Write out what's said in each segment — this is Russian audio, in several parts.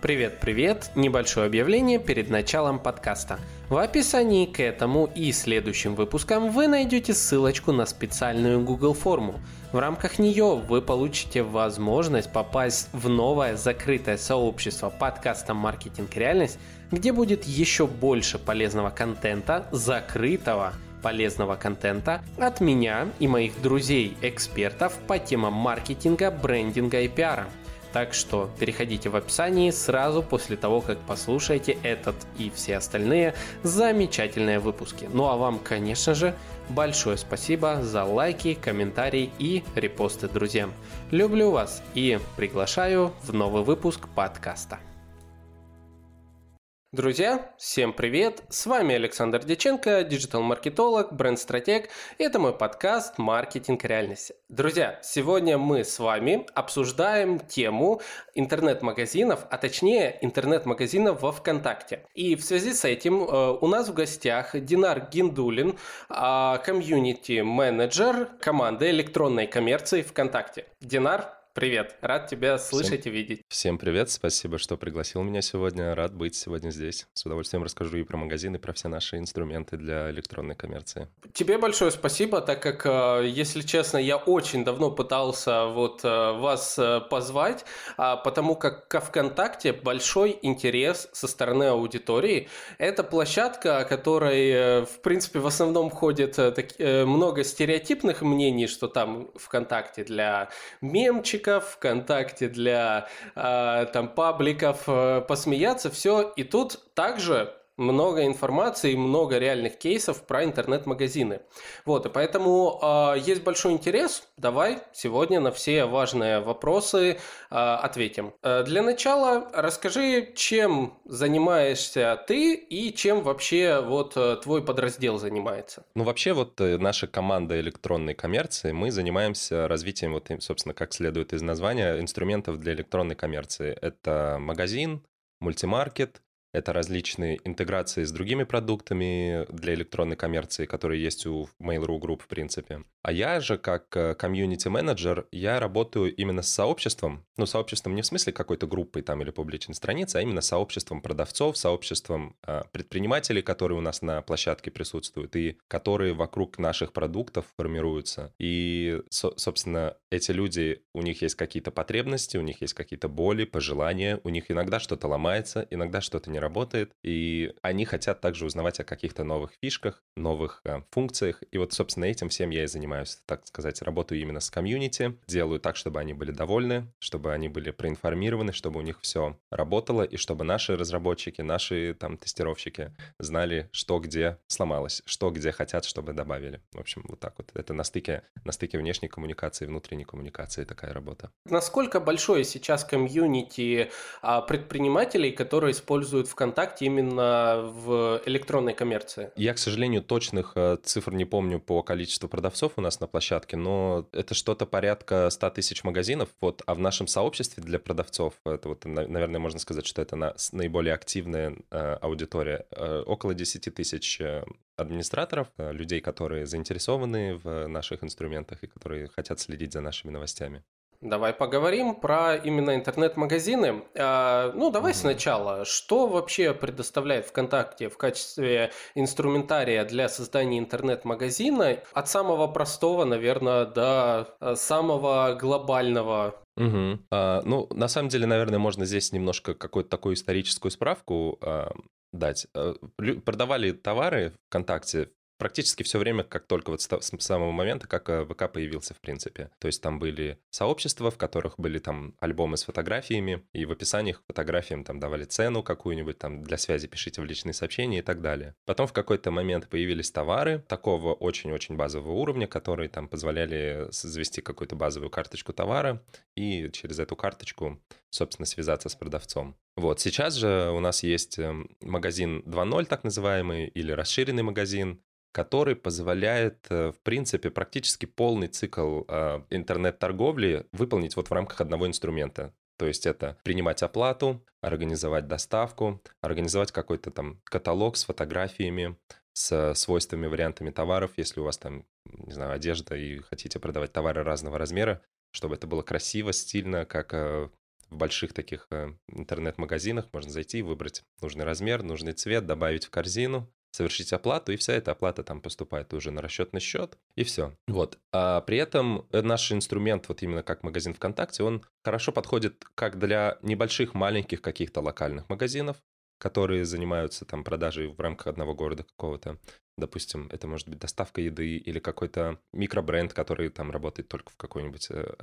Привет-привет! Небольшое объявление перед началом подкаста. В описании к этому и следующим выпускам вы найдете ссылочку на специальную Google форму. В рамках нее вы получите возможность попасть в новое закрытое сообщество подкаста «Маркетинг. Реальность», где будет еще больше полезного контента, закрытого полезного контента от меня и моих друзей-экспертов по темам маркетинга, брендинга и пиара – так что переходите в описании сразу после того, как послушаете этот и все остальные замечательные выпуски. Ну а вам, конечно же, большое спасибо за лайки, комментарии и репосты друзьям. Люблю вас и приглашаю в новый выпуск подкаста. Друзья, всем привет! С вами Александр Деченко, диджитал-маркетолог, бренд-стратег. И это мой подкаст «Маркетинг реальности». Друзья, сегодня мы с вами обсуждаем тему интернет-магазинов, а точнее интернет-магазинов во ВКонтакте. И в связи с этим э, у нас в гостях Динар Гиндулин, а, комьюнити-менеджер команды электронной коммерции ВКонтакте. Динар, Привет, рад тебя слышать всем, и видеть. Всем привет, спасибо, что пригласил меня сегодня. Рад быть сегодня здесь. С удовольствием расскажу и про магазины, и про все наши инструменты для электронной коммерции. Тебе большое спасибо, так как, э, если честно, я очень давно пытался вот э, вас э, позвать, а, потому как ко ВКонтакте большой интерес со стороны аудитории. Это площадка, о которой, в принципе, в основном ходит много стереотипных мнений, что там ВКонтакте для мемчиков, пабликов, ВКонтакте для э, там пабликов э, посмеяться, все. И тут также много информации, много реальных кейсов про интернет-магазины. Вот, и поэтому э, есть большой интерес. Давай сегодня на все важные вопросы э, ответим. Э, для начала расскажи, чем занимаешься ты и чем вообще вот э, твой подраздел занимается. Ну, вообще вот э, наша команда электронной коммерции, мы занимаемся развитием, вот, собственно, как следует из названия, инструментов для электронной коммерции. Это магазин, мультимаркет, это различные интеграции с другими продуктами для электронной коммерции, которые есть у Mail.ru Group, в принципе. А я же, как э, комьюнити-менеджер, я работаю именно с сообществом. Ну, сообществом не в смысле какой-то группой там или публичной страницы, а именно сообществом продавцов, сообществом э, предпринимателей, которые у нас на площадке присутствуют и которые вокруг наших продуктов формируются. И, со- собственно, эти люди, у них есть какие-то потребности, у них есть какие-то боли, пожелания, у них иногда что-то ломается, иногда что-то не работает, и они хотят также узнавать о каких-то новых фишках, новых э, функциях. И вот, собственно, этим всем я и занимаюсь занимаюсь, так сказать, работаю именно с комьюнити, делаю так, чтобы они были довольны, чтобы они были проинформированы, чтобы у них все работало, и чтобы наши разработчики, наши там тестировщики знали, что где сломалось, что где хотят, чтобы добавили. В общем, вот так вот. Это на стыке, на стыке внешней коммуникации и внутренней коммуникации такая работа. Насколько большое сейчас комьюнити а, предпринимателей, которые используют ВКонтакте именно в электронной коммерции? Я, к сожалению, точных э, цифр не помню по количеству продавцов у нас на площадке, но это что-то порядка 100 тысяч магазинов, вот, а в нашем сообществе для продавцов, это вот, наверное, можно сказать, что это на, наиболее активная э, аудитория, э, около 10 тысяч э, администраторов, э, людей, которые заинтересованы в наших инструментах и которые хотят следить за нашими новостями. Давай поговорим про именно интернет-магазины. А, ну, давай угу. сначала. Что вообще предоставляет ВКонтакте в качестве инструментария для создания интернет-магазина? От самого простого, наверное, до э, самого глобального. Угу. А, ну, на самом деле, наверное, можно здесь немножко какую-то такую историческую справку а, дать. Э, продавали товары ВКонтакте практически все время, как только вот с самого момента, как э, ВК появился, в принципе. То есть там были сообщества, в которых были там альбомы с фотографиями, и в описаниях фотографиям там давали цену какую-нибудь, там для связи пишите в личные сообщения и так далее. Потом в какой-то момент появились товары такого очень-очень базового уровня, которые там позволяли завести какую-то базовую карточку товара и через эту карточку, собственно, связаться с продавцом. Вот, сейчас же у нас есть эм, магазин 2.0, так называемый, или расширенный магазин, который позволяет, э, в принципе, практически полный цикл э, интернет-торговли выполнить вот в рамках одного инструмента. То есть это принимать оплату, организовать доставку, организовать какой-то там каталог с фотографиями, с свойствами, вариантами товаров, если у вас там, не знаю, одежда и хотите продавать товары разного размера, чтобы это было красиво, стильно, как э, в больших таких интернет-магазинах можно зайти, выбрать нужный размер, нужный цвет, добавить в корзину, совершить оплату, и вся эта оплата там поступает уже на расчетный счет, и все. Вот. А при этом наш инструмент, вот именно как магазин ВКонтакте, он хорошо подходит как для небольших, маленьких каких-то локальных магазинов, которые занимаются там продажей в рамках одного города какого-то. Допустим, это может быть доставка еды или какой-то микробренд, который там работает только в какой-нибудь э,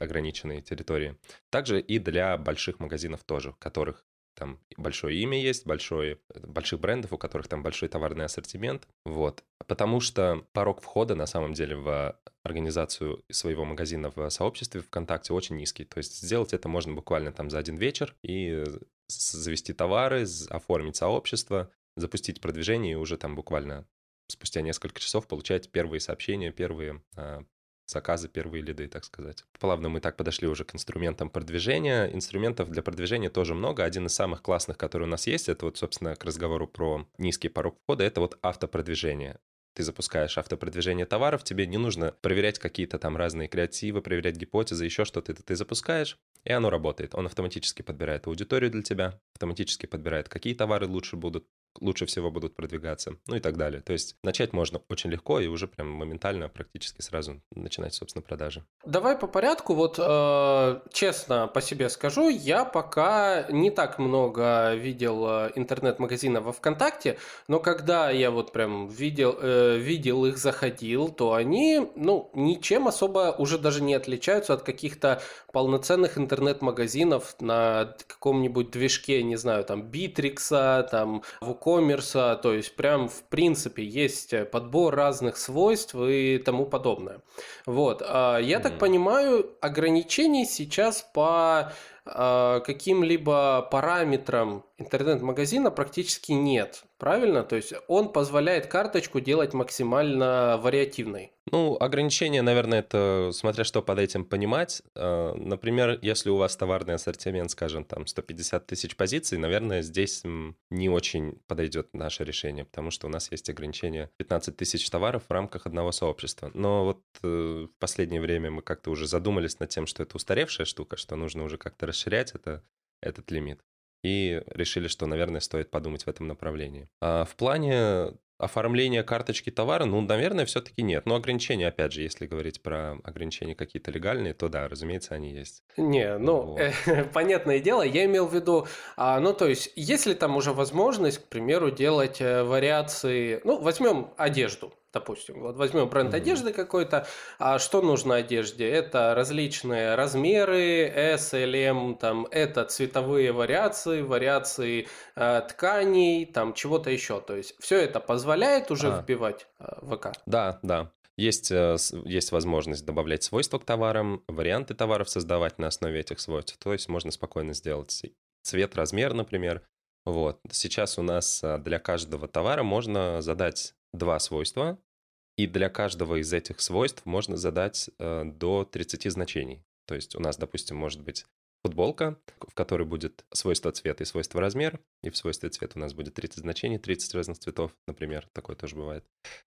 ограниченной территории. Также и для больших магазинов тоже, которых там большое имя есть, большое, больших брендов, у которых там большой товарный ассортимент. Вот. Потому что порог входа на самом деле в организацию своего магазина в сообществе ВКонтакте очень низкий. То есть сделать это можно буквально там за один вечер и завести товары, оформить сообщество, запустить продвижение и уже там буквально спустя несколько часов получать первые сообщения, первые а, заказы, первые лиды, так сказать. Плавно мы так подошли уже к инструментам продвижения. Инструментов для продвижения тоже много. Один из самых классных, который у нас есть, это вот, собственно, к разговору про низкий порог входа, это вот автопродвижение ты запускаешь автопродвижение товаров, тебе не нужно проверять какие-то там разные креативы, проверять гипотезы, еще что-то. Ты запускаешь, и оно работает. Он автоматически подбирает аудиторию для тебя, автоматически подбирает, какие товары лучше будут лучше всего будут продвигаться, ну и так далее. То есть начать можно очень легко и уже прям моментально, практически сразу начинать, собственно, продажи. Давай по порядку. Вот э, честно по себе скажу, я пока не так много видел э, интернет-магазинов во ВКонтакте, но когда я вот прям видел, э, видел их, заходил, то они, ну, ничем особо уже даже не отличаются от каких-то полноценных интернет-магазинов на каком-нибудь движке, не знаю, там, Битрикса, там, WooCommerce, то есть прям в принципе есть подбор разных свойств и тому подобное. Вот, а, я mm-hmm. так понимаю, ограничений сейчас по а, каким-либо параметрам интернет-магазина практически нет, правильно? То есть он позволяет карточку делать максимально вариативной. Ну, ограничения, наверное, это смотря что под этим понимать. А, например, если у вас товарный ассортимент, скажем, там 150 тысяч позиций, наверное, здесь не очень подойдет наше решение, потому что у нас есть ограничение 15 тысяч товаров в рамках одного сообщества. Но вот э, в последнее время мы как-то уже задумались над тем, что это устаревшая штука, что нужно уже как-то расширять это, этот лимит. И решили, что, наверное, стоит подумать в этом направлении. А в плане оформления карточки товара, ну, наверное, все-таки нет. Но ограничения, опять же, если говорить про ограничения какие-то легальные, то да, разумеется, они есть. Не, ну, вот. э, понятное дело, я имел в виду, а, ну, то есть, если там уже возможность, к примеру, делать э, вариации, ну, возьмем одежду, допустим, вот возьмем бренд mm-hmm. одежды какой-то, а что нужно одежде? Это различные размеры, S, L, M, там, это цветовые вариации, вариации э, тканей, там, чего-то еще. То есть все это позволяет уже а. вбивать э, ВК? Да, да. Есть, э, есть возможность добавлять свойства к товарам, варианты товаров создавать на основе этих свойств. То есть можно спокойно сделать цвет, размер, например. Вот. Сейчас у нас э, для каждого товара можно задать два свойства, и для каждого из этих свойств можно задать э, до 30 значений. То есть у нас, допустим, может быть футболка, в которой будет свойство цвета и свойство размер, и в свойстве цвета у нас будет 30 значений, 30 разных цветов, например, такое тоже бывает,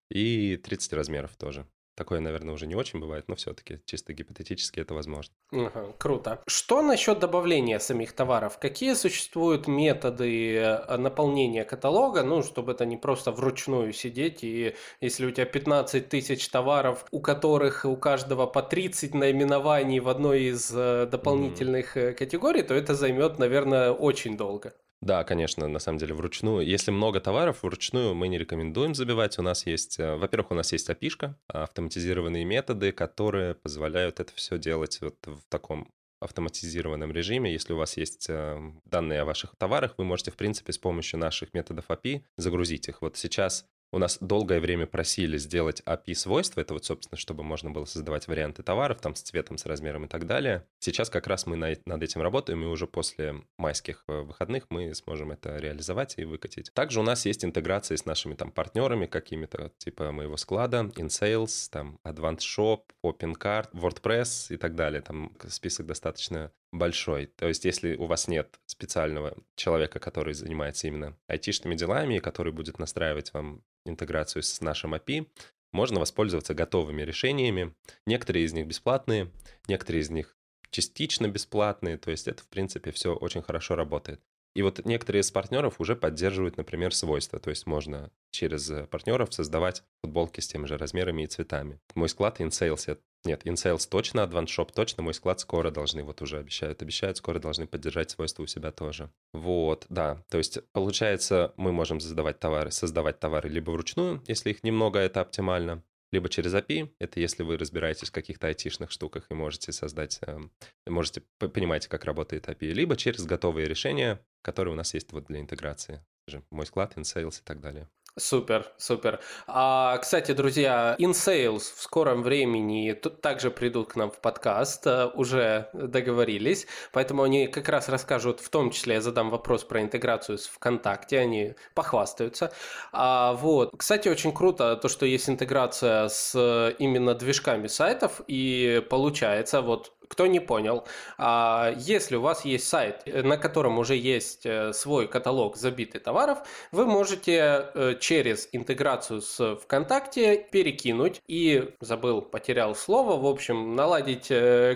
и 30 размеров тоже. Такое, наверное, уже не очень бывает, но все-таки чисто гипотетически это возможно. Ага, круто. Что насчет добавления самих товаров? Какие существуют методы э, наполнения каталога, ну, чтобы это не просто вручную сидеть, и если у тебя 15 тысяч товаров, у которых у каждого по 30 наименований в одной из э, дополнительных mm. категорий, то это займет, наверное, очень долго. Да, конечно, на самом деле вручную. Если много товаров, вручную мы не рекомендуем забивать. У нас есть, э, во-первых, у нас есть опишка, автоматизированные методы, которые позволяют это все делать вот в таком автоматизированном режиме. Если у вас есть э, данные о ваших товарах, вы можете, в принципе, с помощью наших методов API загрузить их. Вот сейчас у нас долгое время просили сделать API-свойства, это вот, собственно, чтобы можно было создавать варианты товаров, там, с цветом, с размером и так далее. Сейчас как раз мы над этим работаем, и уже после майских э, выходных мы сможем это реализовать и выкатить. Также у нас есть интеграции с нашими там партнерами какими-то, типа моего склада, InSales, там, Advanced Shop, OpenCard, WordPress и так далее. Там список достаточно большой. То есть, если у вас нет специального человека, который занимается именно айтишными делами, который будет настраивать вам интеграцию с нашим API, можно воспользоваться готовыми решениями. Некоторые из них бесплатные, некоторые из них частично бесплатные, то есть это, в принципе, все очень хорошо работает. И вот некоторые из партнеров уже поддерживают, например, свойства. То есть можно через партнеров создавать футболки с теми же размерами и цветами. Мой склад InSales, нет, InSales точно, Advanced Shop точно, мой склад скоро должны, вот уже обещают, обещают, скоро должны поддержать свойства у себя тоже. Вот, да, то есть получается, мы можем создавать товары, создавать товары либо вручную, если их немного, это оптимально, либо через API, это если вы разбираетесь в каких-то айтишных штуках и можете создать, эм, можете понимаете, как работает API, либо через готовые решения, которые у нас есть вот для интеграции. Мой склад, InSales и так далее. Супер, супер. А, кстати, друзья, InSales в скором времени также придут к нам в подкаст, э, уже договорились, поэтому они как раз расскажут, в том числе я задам вопрос про интеграцию с ВКонтакте, они похвастаются. А, вот. Кстати, очень круто то, что есть интеграция с именно движками сайтов, и получается, вот кто не понял, а, если у вас есть сайт, э, на котором уже есть э, свой каталог забитый товаров, вы можете э, через интеграцию с ВКонтакте перекинуть и, забыл, потерял слово, в общем, наладить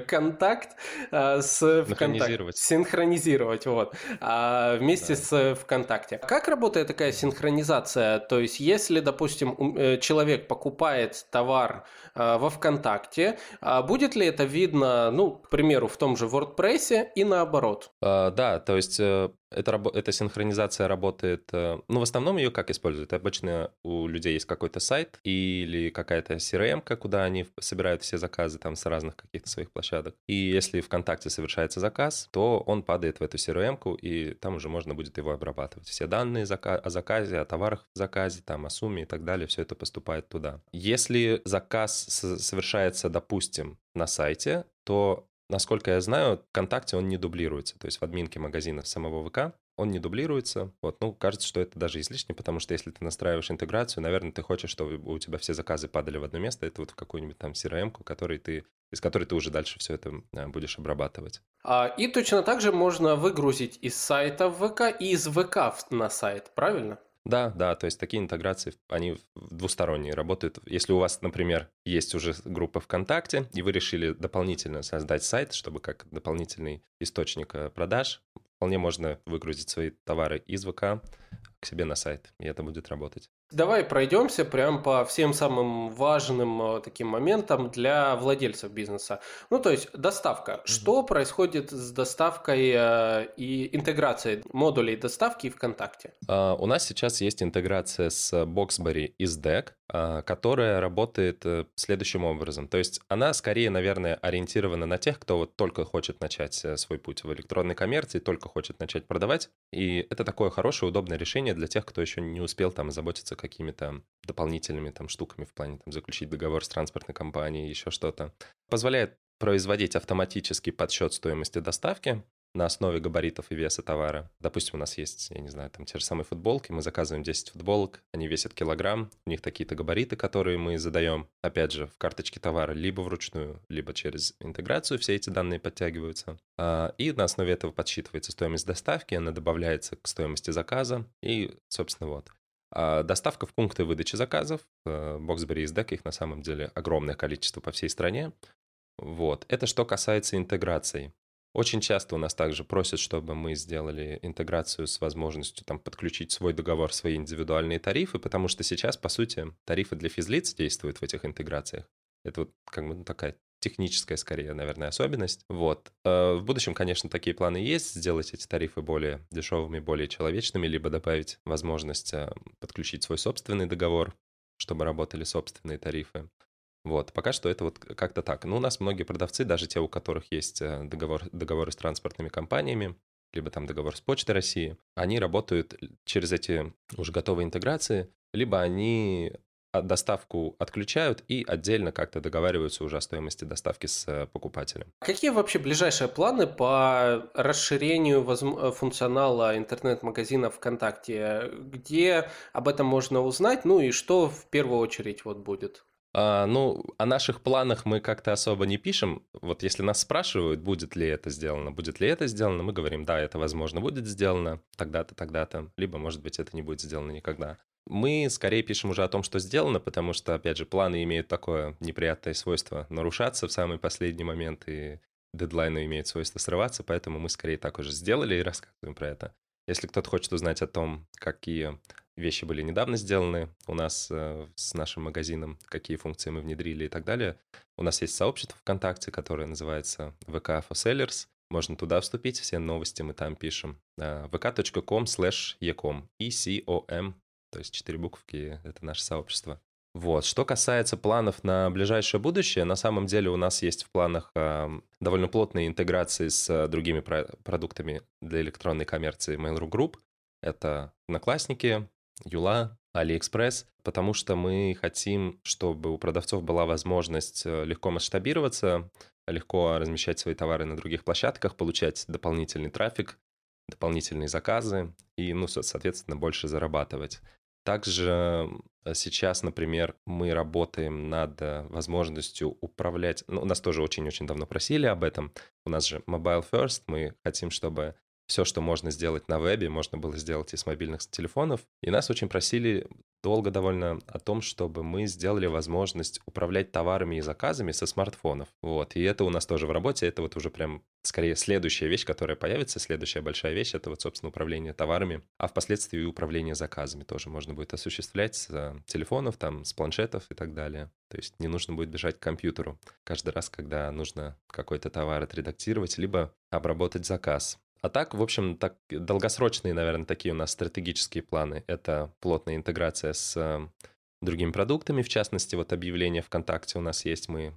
контакт с ВКонтакте. Синхронизировать, вот, а, вместе да. с ВКонтакте. Как работает такая синхронизация? То есть, если, допустим, человек покупает товар во ВКонтакте, а будет ли это видно, ну, к примеру, в том же WordPress и наоборот. А, да, то есть э, это, эта синхронизация работает, э, ну, в основном ее как используют? Обычно у людей есть какой-то сайт или какая-то CRM, куда они собирают все заказы там с разных каких-то своих площадок. И если ВКонтакте совершается заказ, то он падает в эту CRM, и там уже можно будет его обрабатывать. Все данные о заказе, о товарах в заказе, там, о сумме и так далее, все это поступает туда. Если заказ совершается, допустим, на сайте, то Насколько я знаю, ВКонтакте он не дублируется. То есть в админке магазина самого ВК он не дублируется. Вот, ну, кажется, что это даже излишне, потому что если ты настраиваешь интеграцию, наверное, ты хочешь, чтобы у тебя все заказы падали в одно место, это вот в какую-нибудь там CRM-ку, который ты, из которой ты уже дальше все это э, будешь обрабатывать. А, и точно так же можно выгрузить из сайта в ВК и из ВК на сайт, правильно? Да, да, то есть такие интеграции, они двусторонние работают. Если у вас, например, есть уже группа ВКонтакте, и вы решили дополнительно создать сайт, чтобы как дополнительный источник э, продаж, вполне можно выгрузить свои товары из ВК к себе на сайт, и это будет работать. Давай пройдемся прям по всем самым важным э, таким моментам для владельцев бизнеса. Ну, то есть доставка. Mm-hmm. Что происходит с доставкой э, и интеграцией модулей доставки ВКонтакте? Uh, у нас сейчас есть интеграция с Boxberry из DEC, uh, которая работает uh, следующим образом. То есть она скорее, наверное, ориентирована на тех, кто вот только хочет начать э, свой путь в электронной коммерции, только хочет начать продавать. И это такое хорошее, удобное решение для тех, кто еще не успел там заботиться заниматься какими-то дополнительными там штуками в плане там заключить договор с транспортной компанией, еще что-то. Позволяет производить автоматический подсчет стоимости доставки на основе габаритов и веса товара. Допустим, у нас есть, я не знаю, там те же самые футболки, мы заказываем 10 футболок, они весят килограмм, у них такие-то габариты, которые мы задаем, опять же, в карточке товара, либо вручную, либо через интеграцию все эти данные подтягиваются. А, и на основе этого подсчитывается стоимость доставки, она добавляется к стоимости заказа, и, собственно, вот. А доставка в пункты выдачи заказов. Boxberry и SDEC, их на самом деле огромное количество по всей стране. Вот. Это что касается интеграции. Очень часто у нас также просят, чтобы мы сделали интеграцию с возможностью там, подключить свой договор, свои индивидуальные тарифы, потому что сейчас, по сути, тарифы для физлиц действуют в этих интеграциях. Это вот как бы ну, такая техническая, скорее, наверное, особенность. Вот. Э, в будущем, конечно, такие планы есть, сделать эти тарифы более дешевыми, более человечными, либо добавить возможность э, подключить свой собственный договор, чтобы работали собственные тарифы. Вот, пока что это вот как-то так. Ну, у нас многие продавцы, даже те, у которых есть э, договор, договоры с транспортными компаниями, либо там договор с Почтой России, они работают через эти уже готовые интеграции, либо они доставку отключают и отдельно как-то договариваются уже о стоимости доставки с э, покупателем. Какие вообще ближайшие планы по расширению функционала интернет-магазина ВКонтакте? Где об этом можно узнать? Ну и что в первую очередь вот будет? А, ну, о наших планах мы как-то особо не пишем. Вот если нас спрашивают, будет ли это сделано, будет ли это сделано, мы говорим, да, это, возможно, будет сделано тогда-то, тогда-то, либо, может быть, это не будет сделано никогда. Мы скорее пишем уже о том, что сделано, потому что, опять же, планы имеют такое неприятное свойство нарушаться в самый последний момент, и дедлайны имеют свойство срываться, поэтому мы скорее так уже сделали и рассказываем про это. Если кто-то хочет узнать о том, какие вещи были недавно сделаны у нас э, с нашим магазином, какие функции мы внедрили и так далее, у нас есть сообщество ВКонтакте, которое называется VK for Sellers. Можно туда вступить, все новости мы там пишем. vk.com slash ecom, E-C-O-M, то есть четыре буквки, это наше сообщество. Вот. Что касается планов на ближайшее будущее, на самом деле у нас есть в планах э, довольно плотные интеграции с э, другими про- продуктами для электронной коммерции Mail.ru Group. Это Одноклассники, Юла, AliExpress, потому что мы хотим, чтобы у продавцов была возможность э, легко масштабироваться, легко размещать свои товары на других площадках, получать дополнительный трафик, дополнительные заказы и, ну, соответственно, больше зарабатывать. Также сейчас, например, мы работаем над э, возможностью управлять... Ну, нас тоже очень-очень давно просили об этом. У нас же Mobile First. Мы хотим, чтобы все, что можно сделать на вебе, можно было сделать и с мобильных телефонов. И нас очень просили долго довольно о том, чтобы мы сделали возможность управлять товарами и заказами со смартфонов. Вот. И это у нас тоже в работе. Это вот уже прям скорее следующая вещь, которая появится. Следующая большая вещь — это вот, собственно, управление товарами. А впоследствии и управление заказами тоже можно будет осуществлять с э, телефонов, там, с планшетов и так далее. То есть не нужно будет бежать к компьютеру каждый раз, когда нужно какой-то товар отредактировать, либо обработать заказ. А так, в общем, так, долгосрочные, наверное, такие у нас стратегические планы. Это плотная интеграция с э, другими продуктами, в частности, вот объявление ВКонтакте у нас есть, мы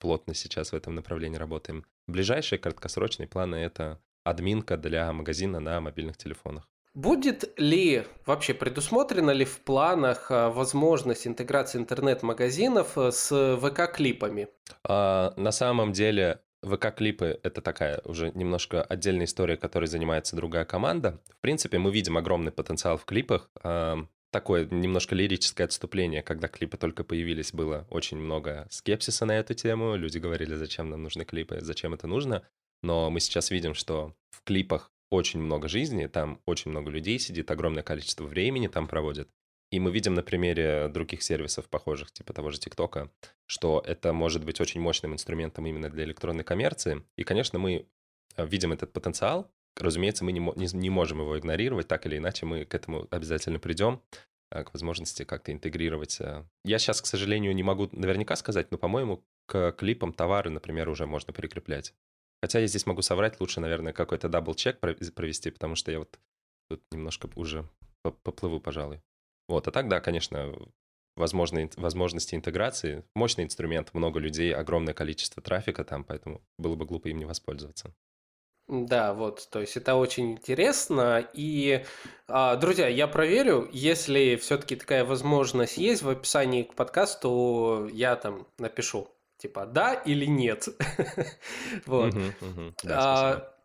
плотно сейчас в этом направлении работаем. Ближайшие краткосрочные планы — это админка для магазина на мобильных телефонах. Будет ли вообще предусмотрена ли в планах э, возможность интеграции интернет-магазинов э, с ВК-клипами? А, на самом деле ВК-клипы — это такая уже немножко отдельная история, которой занимается другая команда. В принципе, мы видим огромный потенциал в клипах. Такое немножко лирическое отступление, когда клипы только появились, было очень много скепсиса на эту тему. Люди говорили, зачем нам нужны клипы, зачем это нужно. Но мы сейчас видим, что в клипах очень много жизни, там очень много людей сидит, огромное количество времени там проводят. И мы видим на примере других сервисов, похожих, типа того же ТикТока, что это может быть очень мощным инструментом именно для электронной коммерции. И, конечно, мы э, видим этот потенциал. Разумеется, мы не, не, не можем его игнорировать, так или иначе мы к этому обязательно придем, э, к возможности как-то интегрировать. Э. Я сейчас, к сожалению, не могу наверняка сказать, но, по-моему, к клипам товары, например, уже можно прикреплять. Хотя я здесь могу соврать, лучше, наверное, какой-то double-check провести, потому что я вот тут немножко уже поплыву, пожалуй. Вот, а так, да, конечно, возможные, возможности интеграции. Мощный инструмент, много людей, огромное количество трафика там, поэтому было бы глупо им не воспользоваться. Да, вот, то есть это очень интересно. И, а, друзья, я проверю, если все-таки такая возможность есть в описании к подкасту, я там напишу, типа, да или нет. Вот.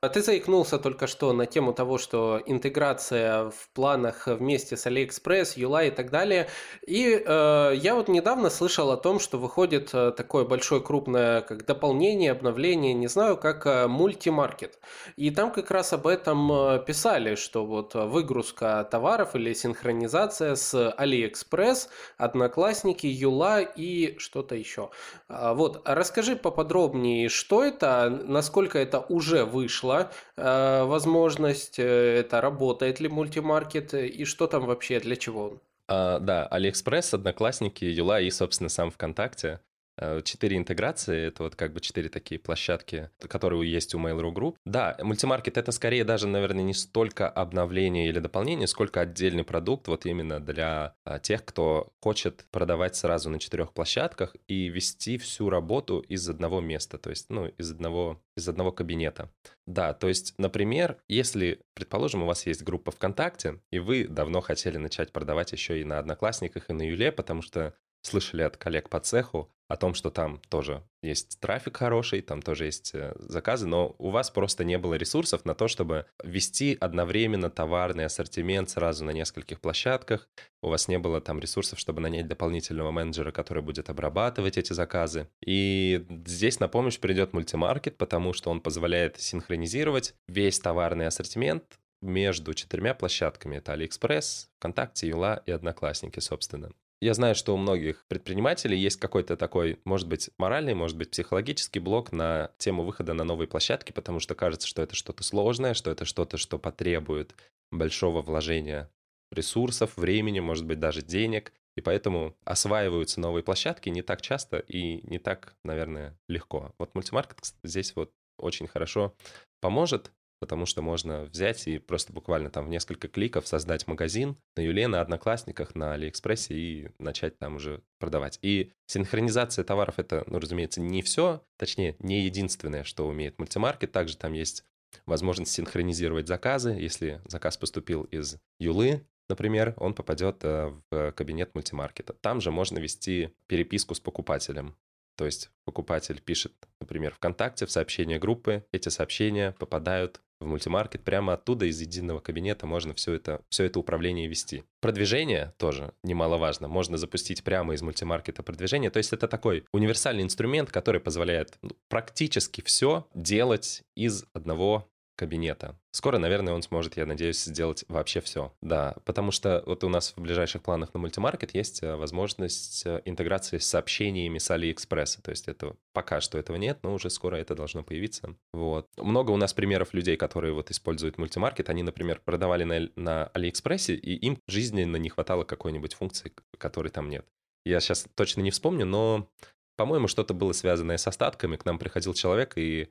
А, ты заикнулся только что на тему того, что интеграция в планах вместе с AliExpress, Юла и так далее. И э, я вот недавно слышал о том, что выходит э, такое большое крупное как дополнение, обновление, не знаю, как э, мультимаркет. И там как раз об этом э, писали, что вот выгрузка товаров или синхронизация с AliExpress, Одноклассники, Юла и что-то еще. А, вот, расскажи поподробнее, что это, насколько это уже вышло, э, возможность, э, это работает ли мультимаркет и что там вообще, для чего он? А, да, Алиэкспресс, Одноклассники, Юла и, собственно, сам ВКонтакте. Э, четыре интеграции, это вот как бы четыре такие площадки, которые есть у Mail.ru Group. Да, мультимаркет — это скорее даже, наверное, не столько обновление или дополнение, сколько отдельный продукт вот именно для а, тех, кто хочет продавать сразу на четырех площадках и вести всю работу из одного места, то есть, ну, из одного, из одного кабинета. Да, то есть, например, если, предположим, у вас есть группа ВКонтакте, и вы давно хотели начать продавать еще и на Одноклассниках, и на Юле, потому что слышали от коллег по цеху о том, что там тоже есть трафик хороший, там тоже есть э, заказы, но у вас просто не было ресурсов на то, чтобы вести одновременно товарный ассортимент сразу на нескольких площадках. У вас не было там ресурсов, чтобы нанять дополнительного менеджера, который будет обрабатывать эти заказы. И здесь на помощь придет мультимаркет, потому что он позволяет синхронизировать весь товарный ассортимент между четырьмя площадками. Это AliExpress, ВКонтакте, Юла и Одноклассники, собственно. Я знаю, что у многих предпринимателей есть какой-то такой, может быть, моральный, может быть, психологический блок на тему выхода на новые площадки, потому что кажется, что это что-то сложное, что это что-то, что потребует большого вложения ресурсов, времени, может быть, даже денег. И поэтому осваиваются новые площадки не так часто и не так, наверное, легко. Вот мультимаркет здесь вот очень хорошо поможет, потому что можно взять и просто буквально там в несколько кликов создать магазин на Юле, на Одноклассниках, на Алиэкспрессе и начать там уже продавать. И синхронизация товаров — это, ну, разумеется, не все, точнее, не единственное, что умеет мультимаркет. Также там есть возможность синхронизировать заказы. Если заказ поступил из Юлы, например, он попадет э, в кабинет мультимаркета. Там же можно вести переписку с покупателем. То есть покупатель пишет, например, ВКонтакте в сообщение группы, эти сообщения попадают в мультимаркет, прямо оттуда из единого кабинета можно все это, все это управление вести. Продвижение тоже немаловажно. Можно запустить прямо из мультимаркета продвижение. То есть это такой универсальный инструмент, который позволяет ну, практически все делать из одного кабинета. Скоро, наверное, он сможет, я надеюсь, сделать вообще все. Да, потому что вот у нас в ближайших планах на мультимаркет есть э, возможность э, интеграции с сообщениями с Алиэкспресса. То есть это пока что этого нет, но уже скоро это должно появиться. Вот. Много у нас примеров людей, которые вот используют мультимаркет. Они, например, продавали на, на Алиэкспрессе, и им жизненно не хватало какой-нибудь функции, которой там нет. Я сейчас точно не вспомню, но по-моему, что-то было связанное с остатками. К нам приходил человек и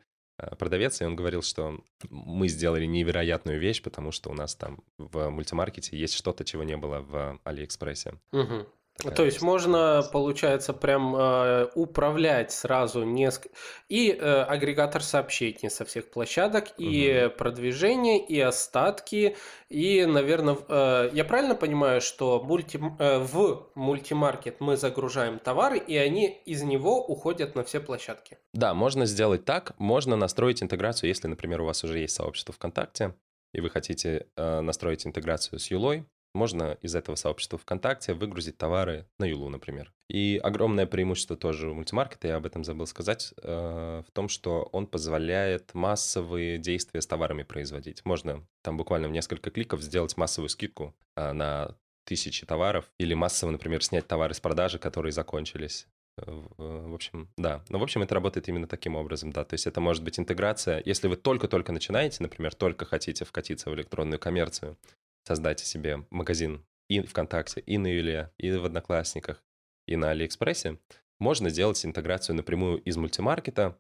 продавец, и он говорил, что мы сделали невероятную вещь, потому что у нас там в мультимаркете есть что-то, чего не было в Алиэкспрессе. Угу. Такая То есть можно, получается, прям э, управлять сразу несколько... И э, агрегатор сообщений со всех площадок, и угу. продвижение, и остатки, и, наверное, э, я правильно понимаю, что мульти, э, в мультимаркет мы загружаем товары, и они из него уходят на все площадки? Да, можно сделать так. Можно настроить интеграцию, если, например, у вас уже есть сообщество ВКонтакте, и вы хотите э, настроить интеграцию с Юлой, можно из этого сообщества ВКонтакте выгрузить товары на Юлу, например. И огромное преимущество тоже у мультимаркета, я об этом забыл сказать, э, в том, что он позволяет массовые действия с товарами производить. Можно там буквально в несколько кликов сделать массовую скидку э, на тысячи товаров или массово, например, снять товары с продажи, которые закончились. Э, в общем, да. Но, в общем, это работает именно таким образом, да. То есть это может быть интеграция. Если вы только-только начинаете, например, только хотите вкатиться в электронную коммерцию, создать себе магазин и ВКонтакте, и на Юле, и в Одноклассниках, и на Алиэкспрессе, можно сделать интеграцию напрямую из мультимаркета.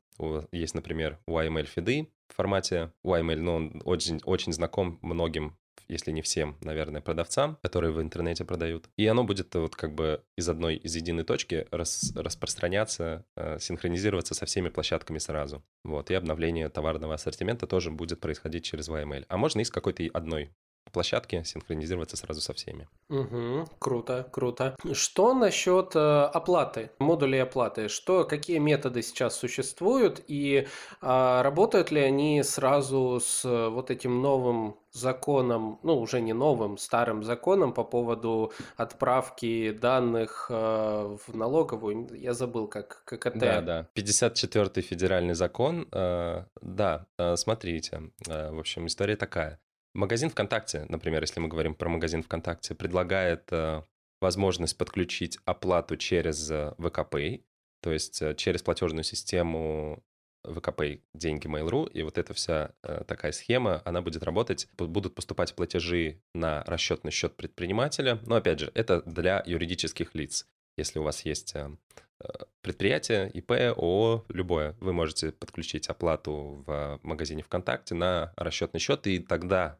Есть, например, YML фиды в формате YML, но он очень, очень знаком многим если не всем, наверное, продавцам, которые в интернете продают. И оно будет вот как бы из одной, из единой точки рас, распространяться, э, синхронизироваться со всеми площадками сразу. Вот, и обновление товарного ассортимента тоже будет происходить через YML. А можно из какой-то одной площадке синхронизироваться сразу со всеми. Угу, круто, круто. Что насчет э, оплаты, модулей оплаты? Что, какие методы сейчас существуют и э, работают ли они сразу с э, вот этим новым законом, ну уже не новым, старым законом по поводу отправки данных э, в налоговую? Я забыл, как ККТ. Да, да. 54-й федеральный закон. Э, да, э, смотрите. Э, в общем, история такая. Магазин ВКонтакте, например, если мы говорим про магазин ВКонтакте, предлагает э, возможность подключить оплату через э, ВКПay, то есть э, через платежную систему ВКПay деньги Mail.ru, и вот эта вся э, такая схема, она будет работать, будут поступать платежи на расчетный счет предпринимателя, но опять же, это для юридических лиц. Если у вас есть э, предприятие, ИП, ООО, любое, вы можете подключить оплату в магазине ВКонтакте на расчетный счет, и тогда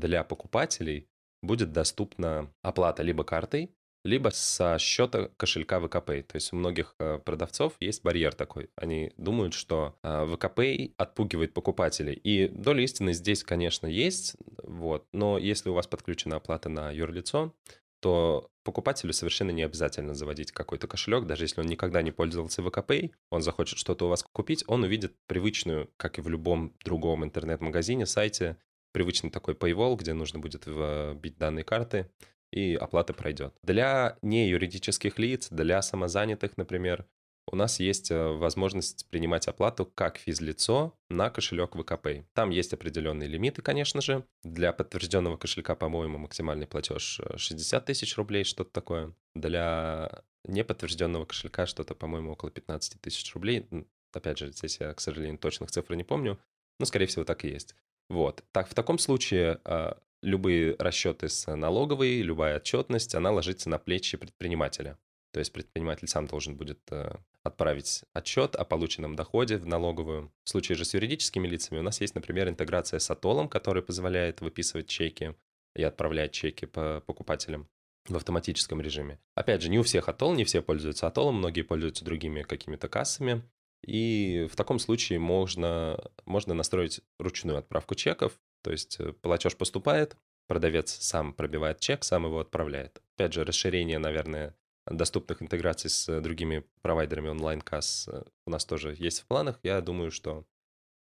для покупателей будет доступна оплата либо картой, либо со счета кошелька ВКП. То есть у многих э, продавцов есть барьер такой. Они думают, что э, ВКП отпугивает покупателей. И доля истины здесь, конечно, есть, вот. но если у вас подключена оплата на юрлицо, то покупателю совершенно не обязательно заводить какой-то кошелек, даже если он никогда не пользовался ВКП, он захочет что-то у вас купить, он увидит привычную, как и в любом другом интернет-магазине, сайте, привычный такой paywall, где нужно будет вбить данные карты, и оплата пройдет. Для неюридических лиц, для самозанятых, например, у нас есть э, возможность принимать оплату как физлицо на кошелек ВКП. Там есть определенные лимиты, конечно же. Для подтвержденного кошелька, по-моему, максимальный платеж 60 тысяч рублей, что-то такое. Для неподтвержденного кошелька что-то, по-моему, около 15 тысяч рублей. Опять же, здесь я, к сожалению, точных цифр не помню, но, скорее всего, так и есть. Вот. Так, в таком случае а, любые расчеты с налоговой, любая отчетность, она ложится на плечи предпринимателя. То есть предприниматель сам должен будет э, отправить отчет о полученном доходе в налоговую. В случае же с юридическими лицами у нас есть, например, интеграция с Атолом, который позволяет выписывать чеки и отправлять чеки по покупателям в автоматическом режиме. Опять же, не у всех Атол, не все пользуются Атолом, многие пользуются другими какими-то кассами. И в таком случае можно, можно настроить ручную отправку чеков, то есть э, платеж поступает, продавец сам пробивает чек, сам его отправляет. Опять же, расширение, наверное, доступных интеграций с другими провайдерами онлайн-касс э, у нас тоже есть в планах. Я думаю, что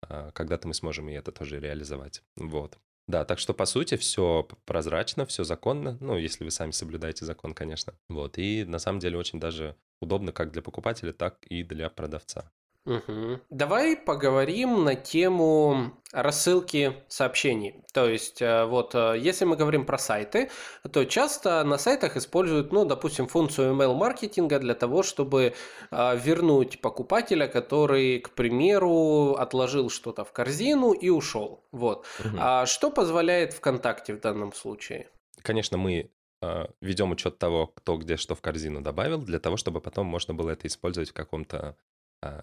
а, когда-то мы сможем и это тоже реализовать. Вот. Да, так что, по сути, все прозрачно, все законно. Ну, если вы сами соблюдаете закон, конечно. Вот. И на самом деле очень даже удобно как для покупателя, так и для продавца. Угу. Давай поговорим на тему рассылки сообщений. То есть, э, вот, э, если мы говорим про сайты, то часто на сайтах используют, ну, допустим, функцию email-маркетинга для того, чтобы э, вернуть покупателя, который, к примеру, отложил что-то в корзину и ушел. Вот. Угу. А что позволяет ВКонтакте в данном случае? Конечно, мы ведем учет того, кто где что в корзину добавил, для того, чтобы потом можно было это использовать в каком-то а,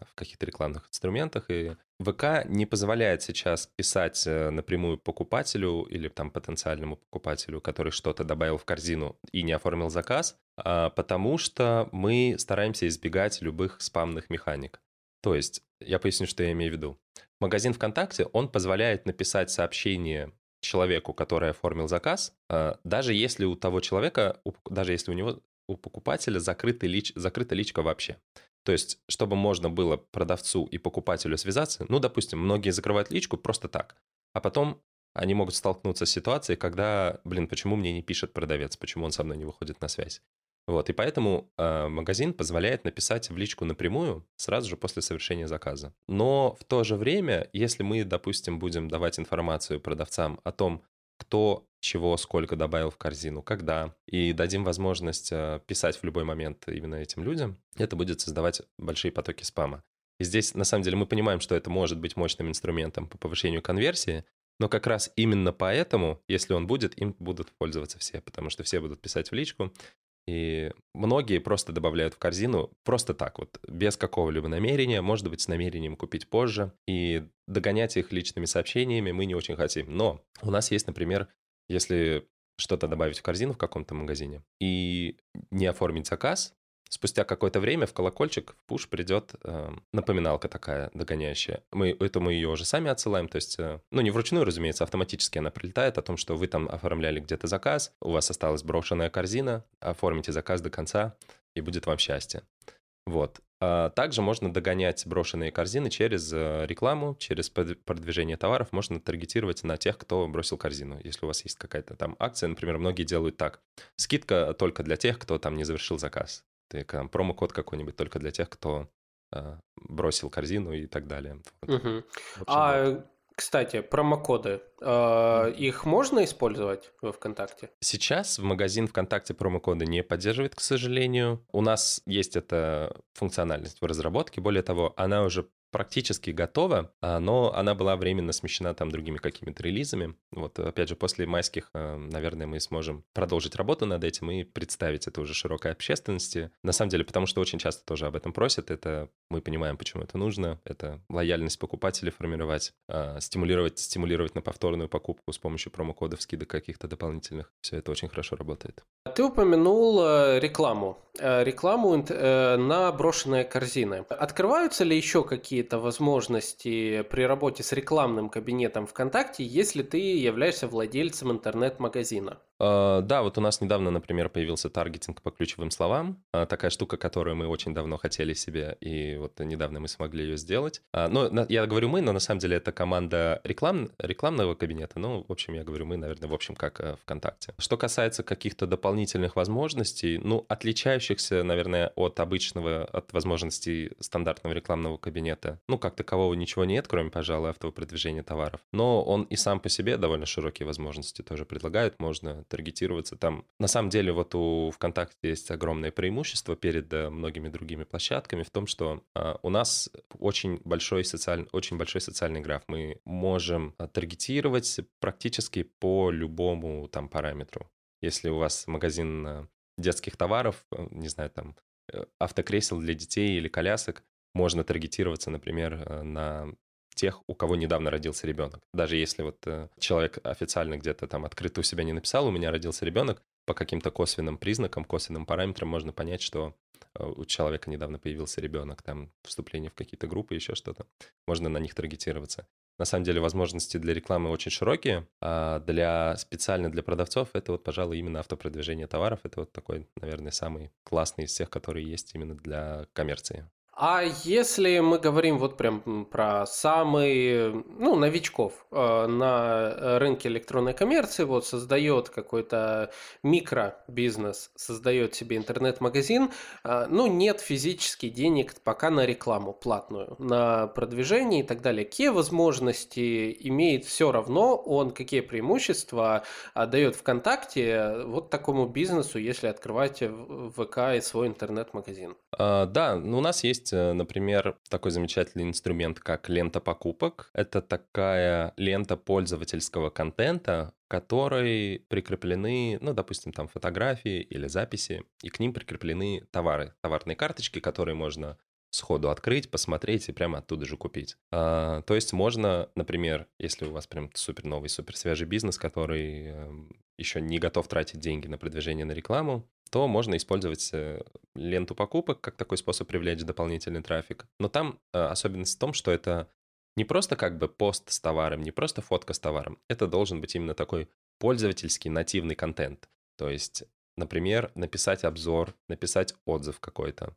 в каких-то рекламных инструментах. И ВК не позволяет сейчас писать э, напрямую покупателю или там потенциальному покупателю, который что-то добавил в корзину и не оформил заказ, а, потому что мы стараемся избегать любых спамных механик. То есть, я поясню, что я имею в виду. Магазин ВКонтакте, он позволяет написать сообщение человеку, который оформил заказ, а, даже если у того человека, даже если у него у покупателя закрыта, лич, закрыта личка вообще. То есть, чтобы можно было продавцу и покупателю связаться, ну, допустим, многие закрывают личку просто так, а потом они могут столкнуться с ситуацией, когда, блин, почему мне не пишет продавец, почему он со мной не выходит на связь. Вот, и поэтому э, магазин позволяет написать в личку напрямую сразу же после совершения заказа. Но в то же время, если мы, допустим, будем давать информацию продавцам о том, кто чего, сколько добавил в корзину, когда, и дадим возможность э, писать в любой момент именно этим людям, это будет создавать большие потоки спама. И здесь, на самом деле, мы понимаем, что это может быть мощным инструментом по повышению конверсии, но как раз именно поэтому, если он будет, им будут пользоваться все, потому что все будут писать в личку, и многие просто добавляют в корзину просто так вот, без какого-либо намерения, может быть, с намерением купить позже. И догонять их личными сообщениями мы не очень хотим. Но у нас есть, например, если что-то добавить в корзину в каком-то магазине и не оформить заказ, спустя какое-то время в колокольчик, в пуш придет э, напоминалка такая догоняющая. Мы, это мы ее уже сами отсылаем, то есть, э, ну, не вручную, разумеется, автоматически она прилетает о том, что вы там оформляли где-то заказ, у вас осталась брошенная корзина, оформите заказ до конца, и будет вам счастье. Вот. А также можно догонять брошенные корзины через э, рекламу, через продвижение товаров. Можно таргетировать на тех, кто бросил корзину. Если у вас есть какая-то там акция, например, многие делают так. Скидка только для тех, кто там не завершил заказ. Ты там, промокод какой-нибудь только для тех, кто э, бросил корзину и так далее. Вот. Угу. Общем, а вот. Кстати, промокоды. Э, их можно использовать во ВКонтакте? Сейчас в магазин ВКонтакте промокоды не поддерживает, к сожалению. У нас есть эта функциональность в разработке. Более того, она уже практически готова, а, но она была временно смещена там другими какими-то релизами. Вот, опять же, после майских, а, наверное, мы сможем продолжить работу над этим и представить это уже широкой общественности. На самом деле, потому что очень часто тоже об этом просят, это мы понимаем, почему это нужно, это лояльность покупателей формировать, а, стимулировать, стимулировать на повторную покупку с помощью промокодов, скидок каких-то дополнительных. Все это очень хорошо работает. Ты упомянул э, рекламу. Э, рекламу э, на брошенные корзины. Открываются ли еще какие какие-то возможности при работе с рекламным кабинетом ВКонтакте, если ты являешься владельцем интернет-магазина? Э, да, вот у нас недавно, например, появился таргетинг по ключевым словам. Э, такая штука, которую мы очень давно хотели себе, и вот недавно мы смогли ее сделать. Э, но я говорю мы, но на самом деле это команда реклам, рекламного кабинета. Ну, в общем, я говорю мы, наверное, в общем, как э, ВКонтакте. Что касается каких-то дополнительных возможностей, ну, отличающихся, наверное, от обычного, от возможностей стандартного рекламного кабинета, ну, как такового ничего нет, кроме, пожалуй, автопродвижения товаров. Но он и сам по себе довольно широкие возможности тоже предлагает. Можно таргетироваться там. На самом деле вот у ВКонтакте есть огромное преимущество перед э, многими другими площадками в том, что а, у нас очень большой социальный, очень большой социальный граф. Мы можем а, таргетировать практически по любому там параметру. Если у вас магазин э, детских товаров, э, не знаю, там автокресел для детей или колясок, можно таргетироваться, например, на тех, у кого недавно родился ребенок. Даже если вот э, человек официально где-то там открыто у себя не написал, у меня родился ребенок, по каким-то косвенным признакам, косвенным параметрам можно понять, что э, у человека недавно появился ребенок, там вступление в какие-то группы, еще что-то. Можно на них таргетироваться. На самом деле возможности для рекламы очень широкие, а для специально для продавцов это вот, пожалуй, именно автопродвижение товаров. Это вот такой, наверное, самый классный из всех, которые есть именно для коммерции. А если мы говорим вот прям про самый, ну, новичков э, на рынке электронной коммерции, вот создает какой-то микробизнес, создает себе интернет-магазин, э, ну, нет физически денег пока на рекламу платную, на продвижение и так далее. Какие возможности имеет все равно он, какие преимущества э, дает ВКонтакте вот такому бизнесу, если открывать в ВК и свой интернет-магазин? А, да, ну, у нас есть есть, э, например, такой замечательный инструмент, как лента покупок. Это такая лента пользовательского контента, которой прикреплены, ну, допустим, там фотографии или записи, и к ним прикреплены товары, товарные карточки, которые можно сходу открыть, посмотреть и прямо оттуда же купить. А, то есть можно, например, если у вас прям супер новый, супер свежий бизнес, который э, еще не готов тратить деньги на продвижение на рекламу, то можно использовать э, ленту покупок как такой способ привлечь дополнительный трафик. Но там э, особенность в том, что это не просто как бы пост с товаром, не просто фотка с товаром. Это должен быть именно такой пользовательский нативный контент. То есть, например, написать обзор, написать отзыв какой-то,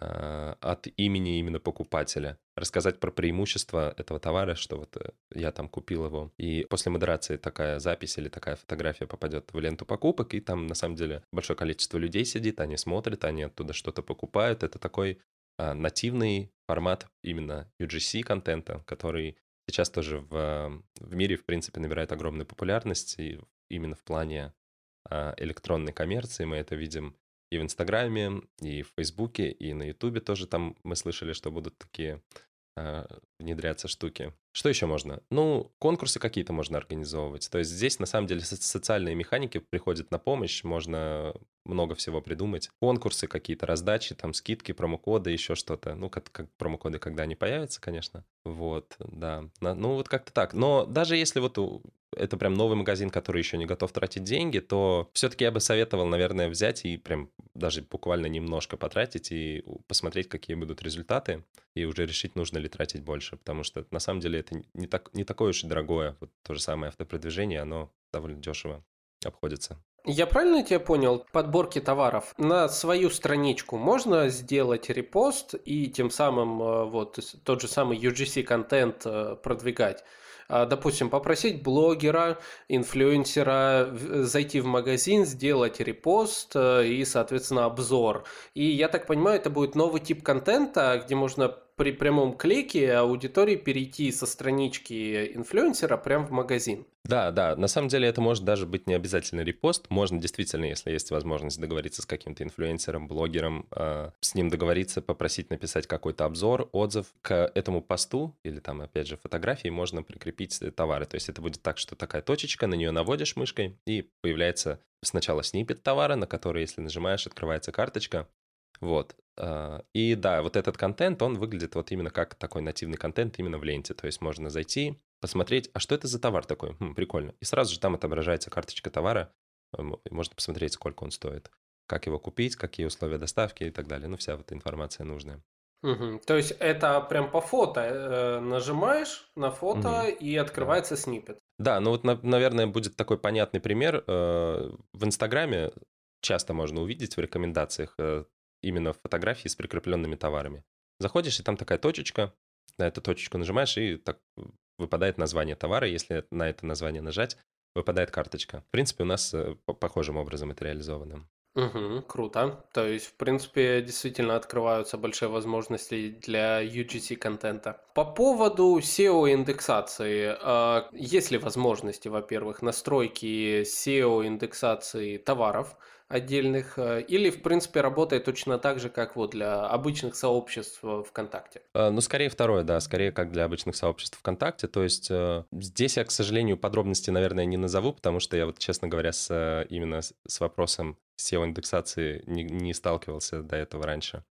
от имени именно покупателя, рассказать про преимущества этого товара, что вот э, я там купил его. И после модерации такая запись или такая фотография попадет в ленту покупок, и там на самом деле большое количество людей сидит, они смотрят, они оттуда что-то покупают. Это такой а, нативный формат именно UGC контента, который сейчас тоже в, в мире, в принципе, набирает огромную популярность, и именно в плане а, электронной коммерции мы это видим и в Инстаграме, и в Фейсбуке, и на Ютубе тоже там мы слышали, что будут такие э, внедряться штуки. Что еще можно? Ну, конкурсы какие-то можно организовывать. То есть здесь, на самом деле, социальные механики приходят на помощь. Можно много всего придумать. Конкурсы какие-то, раздачи, там, скидки, промокоды, еще что-то. Ну, как, как промокоды, когда они появятся, конечно. Вот, да. Ну, вот как-то так. Но даже если вот это прям новый магазин, который еще не готов тратить деньги, то все-таки я бы советовал, наверное, взять и прям даже буквально немножко потратить и посмотреть, какие будут результаты, и уже решить, нужно ли тратить больше. Потому что на самом деле это не, так, не такое уж и дорогое. Вот то же самое автопродвижение, оно довольно дешево обходится. Я правильно тебя понял? Подборки товаров. На свою страничку можно сделать репост и тем самым э, вот тот же самый UGC-контент э, продвигать. А, допустим, попросить блогера, инфлюенсера зайти в магазин, сделать репост э, и, соответственно, обзор. И я так понимаю, это будет новый тип контента, где можно при прямом клике аудитории перейти со странички инфлюенсера прямо в магазин. Да, да, на самом деле это может даже быть не обязательно репост, можно действительно, если есть возможность договориться с каким-то инфлюенсером, блогером, э, с ним договориться, попросить написать какой-то обзор, отзыв к этому посту или там, опять же, фотографии можно прикрепить товары. То есть это будет так, что такая точечка, на нее наводишь мышкой и появляется сначала снипет товара, на который, если нажимаешь, открывается карточка, вот. А, и да, вот этот контент, он выглядит вот именно как такой нативный контент именно в ленте. То есть можно зайти, посмотреть, а что это за товар такой? Хм, прикольно. И сразу же там отображается карточка товара. Можно посмотреть, сколько он стоит, как его купить, какие условия доставки и так далее. Ну, вся вот информация нужная. Угу. То есть это прям по фото э, нажимаешь на фото угу. и открывается да. снипет. Да, ну вот, наверное, будет такой понятный пример. Э, в Инстаграме часто можно увидеть в рекомендациях э, именно фотографии с прикрепленными товарами. Заходишь, и там такая точечка, на эту точечку нажимаешь, и так выпадает название товара. Если на это название нажать, выпадает карточка. В принципе, у нас э, похожим образом это реализовано. Угу, круто. То есть, в принципе, действительно открываются большие возможности для UGC-контента. По поводу SEO-индексации. А, есть ли возможности, во-первых, настройки SEO-индексации товаров – отдельных, э, или, в принципе, работает точно так же, как вот для обычных сообществ ВКонтакте? Э, ну, скорее второе, да, скорее как для обычных сообществ ВКонтакте. То есть э, здесь я, к сожалению, подробности, наверное, не назову, потому что я вот, честно говоря, с, именно с вопросом SEO-индексации не, не сталкивался до этого раньше.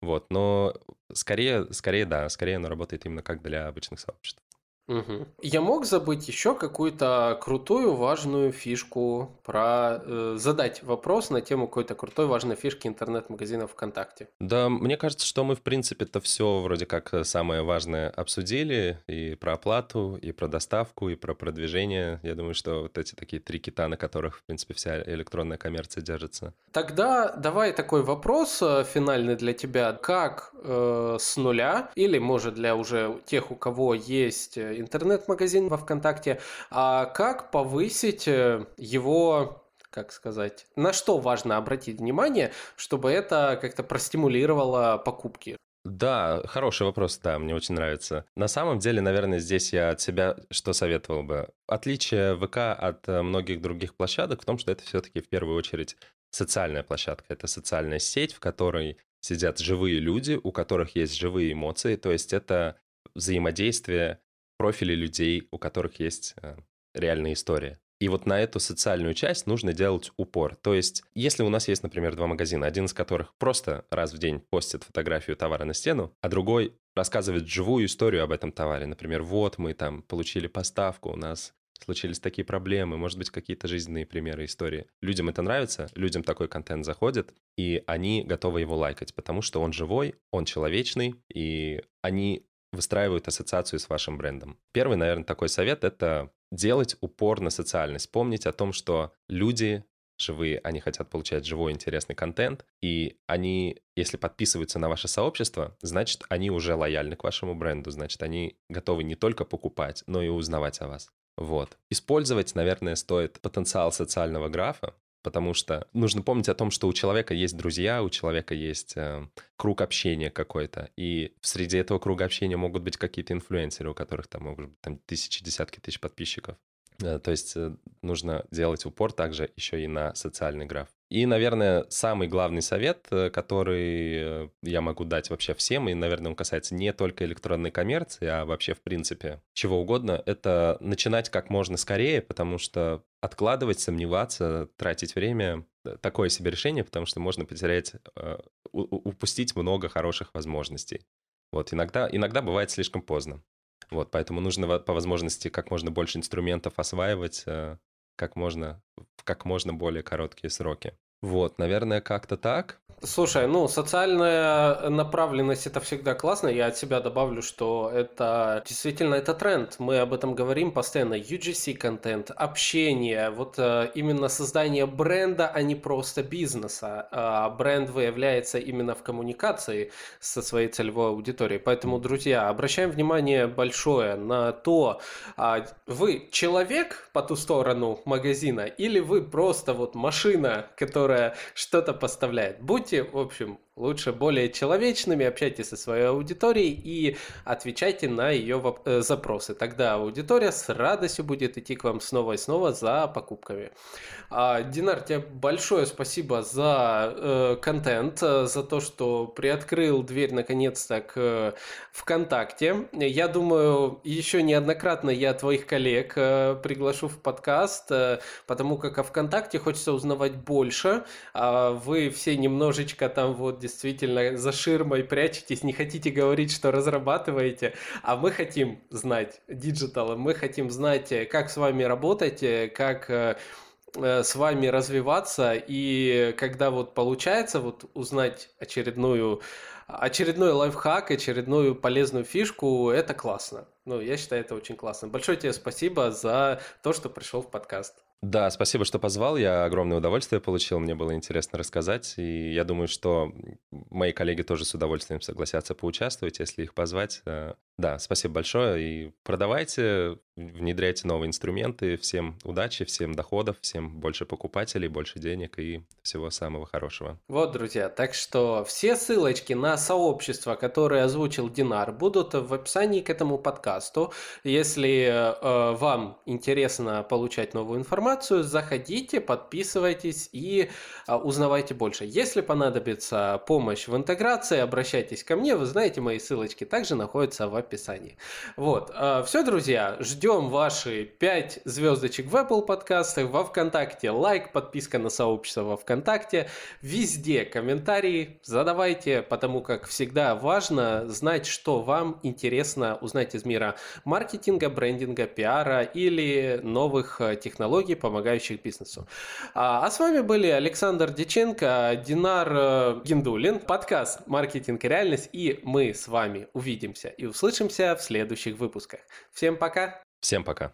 Вот, но скорее, скорее, да, скорее оно работает именно как для обычных сообществ. Угу. Я мог забыть еще какую-то крутую важную фишку про э, задать вопрос на тему какой-то крутой важной фишки интернет-магазина ВКонтакте. Да, мне кажется, что мы в принципе это все вроде как э, самое важное обсудили и про оплату, и про доставку, и про продвижение. Я думаю, что вот эти такие три кита, на которых в принципе вся электронная коммерция держится. Тогда давай такой вопрос э, финальный для тебя: как э, с нуля или может для уже тех, у кого есть э, интернет-магазин во ВКонтакте, а как повысить э, его как сказать, на что важно обратить внимание, чтобы это как-то простимулировало покупки? Да, хороший вопрос, да, мне очень нравится. На самом деле, наверное, здесь я от себя что советовал бы? Отличие ВК от э, многих других площадок в том, что это все-таки в первую очередь социальная площадка. Это социальная сеть, в которой сидят живые люди, у которых есть живые эмоции, то есть это взаимодействие профили людей, у которых есть э, реальная история. И вот на эту социальную часть нужно делать упор. То есть, если у нас есть, например, два магазина, один из которых просто раз в день постит фотографию товара на стену, а другой рассказывает живую историю об этом товаре. Например, вот мы там получили поставку, у нас случились такие проблемы, может быть, какие-то жизненные примеры истории. Людям это нравится, людям такой контент заходит, и они готовы его лайкать, потому что он живой, он человечный, и они выстраивают ассоциацию с вашим брендом. Первый, наверное, такой совет — это делать упор на социальность. Помнить о том, что люди живые, они хотят получать живой интересный контент, и они, если подписываются на ваше сообщество, значит, они уже лояльны к вашему бренду, значит, они готовы не только покупать, но и узнавать о вас. Вот. Использовать, наверное, стоит потенциал социального графа, потому что нужно помнить о том, что у человека есть друзья, у человека есть э, круг общения какой-то, и среди этого круга общения могут быть какие-то инфлюенсеры, у которых там могут быть там, тысячи, десятки тысяч подписчиков. Э, то есть э, нужно делать упор также еще и на социальный граф. И, наверное, самый главный совет, э, который я могу дать вообще всем, и, наверное, он касается не только электронной коммерции, а вообще, в принципе, чего угодно, это начинать как можно скорее, потому что откладывать, сомневаться, тратить время — такое себе решение, потому что можно потерять, упустить много хороших возможностей. Вот, иногда, иногда бывает слишком поздно. Вот, поэтому нужно по возможности как можно больше инструментов осваивать э, как можно, в как можно более короткие сроки. Вот, наверное, как-то так. Слушай, ну, социальная направленность это всегда классно. Я от себя добавлю, что это действительно это тренд. Мы об этом говорим постоянно. UGC контент, общение, вот э, именно создание бренда, а не просто бизнеса. А бренд выявляется именно в коммуникации со своей целевой аудиторией. Поэтому, друзья, обращаем внимание большое на то, а вы человек по ту сторону магазина или вы просто вот машина, которая что-то поставляет. Будь будьте, в общем, лучше более человечными, общайтесь со своей аудиторией и отвечайте на ее э, запросы. Тогда аудитория с радостью будет идти к вам снова и снова за покупками. А, Динар, тебе большое спасибо за э, контент, за то, что приоткрыл дверь наконец-то к э, ВКонтакте. Я думаю, еще неоднократно я твоих коллег э, приглашу в подкаст, э, потому как о ВКонтакте хочется узнавать больше. А вы все немножечко там вот действительно за ширмой прячетесь, не хотите говорить, что разрабатываете, а мы хотим знать digital, мы хотим знать, как с вами работать, как э, с вами развиваться, и когда вот получается вот узнать очередную очередной лайфхак, очередную полезную фишку, это классно. Ну, я считаю, это очень классно. Большое тебе спасибо за то, что пришел в подкаст. Да, спасибо, что позвал. Я огромное удовольствие получил. Мне было интересно рассказать. И я думаю, что мои коллеги тоже с удовольствием согласятся поучаствовать, если их позвать. Э, да, спасибо большое. И продавайте, внедряйте новые инструменты. Всем удачи, всем доходов, всем больше покупателей, больше денег и всего самого хорошего. Вот, друзья, так что все ссылочки на сообщество, которое озвучил Динар, будут в описании к этому подкасту. Если э, вам интересно получать новую информацию, заходите, подписывайтесь и э, узнавайте больше. Если понадобится помощь в интеграции, обращайтесь ко мне. Вы знаете, мои ссылочки также находятся в описании. Вот. А, Все, друзья, ждем ваши 5 звездочек в Apple подкастах, во Вконтакте, лайк, подписка на сообщество во Вконтакте, везде комментарии задавайте, потому как всегда важно знать, что вам интересно узнать из мира маркетинга, брендинга, пиара или новых э, технологий, помогающих бизнесу. А, а с вами были Александр Диченко, Динар э, Гиндулин, подкаст «Маркетинг и реальность», и мы с вами увидимся и Услышимся в следующих выпусках. Всем пока! Всем пока!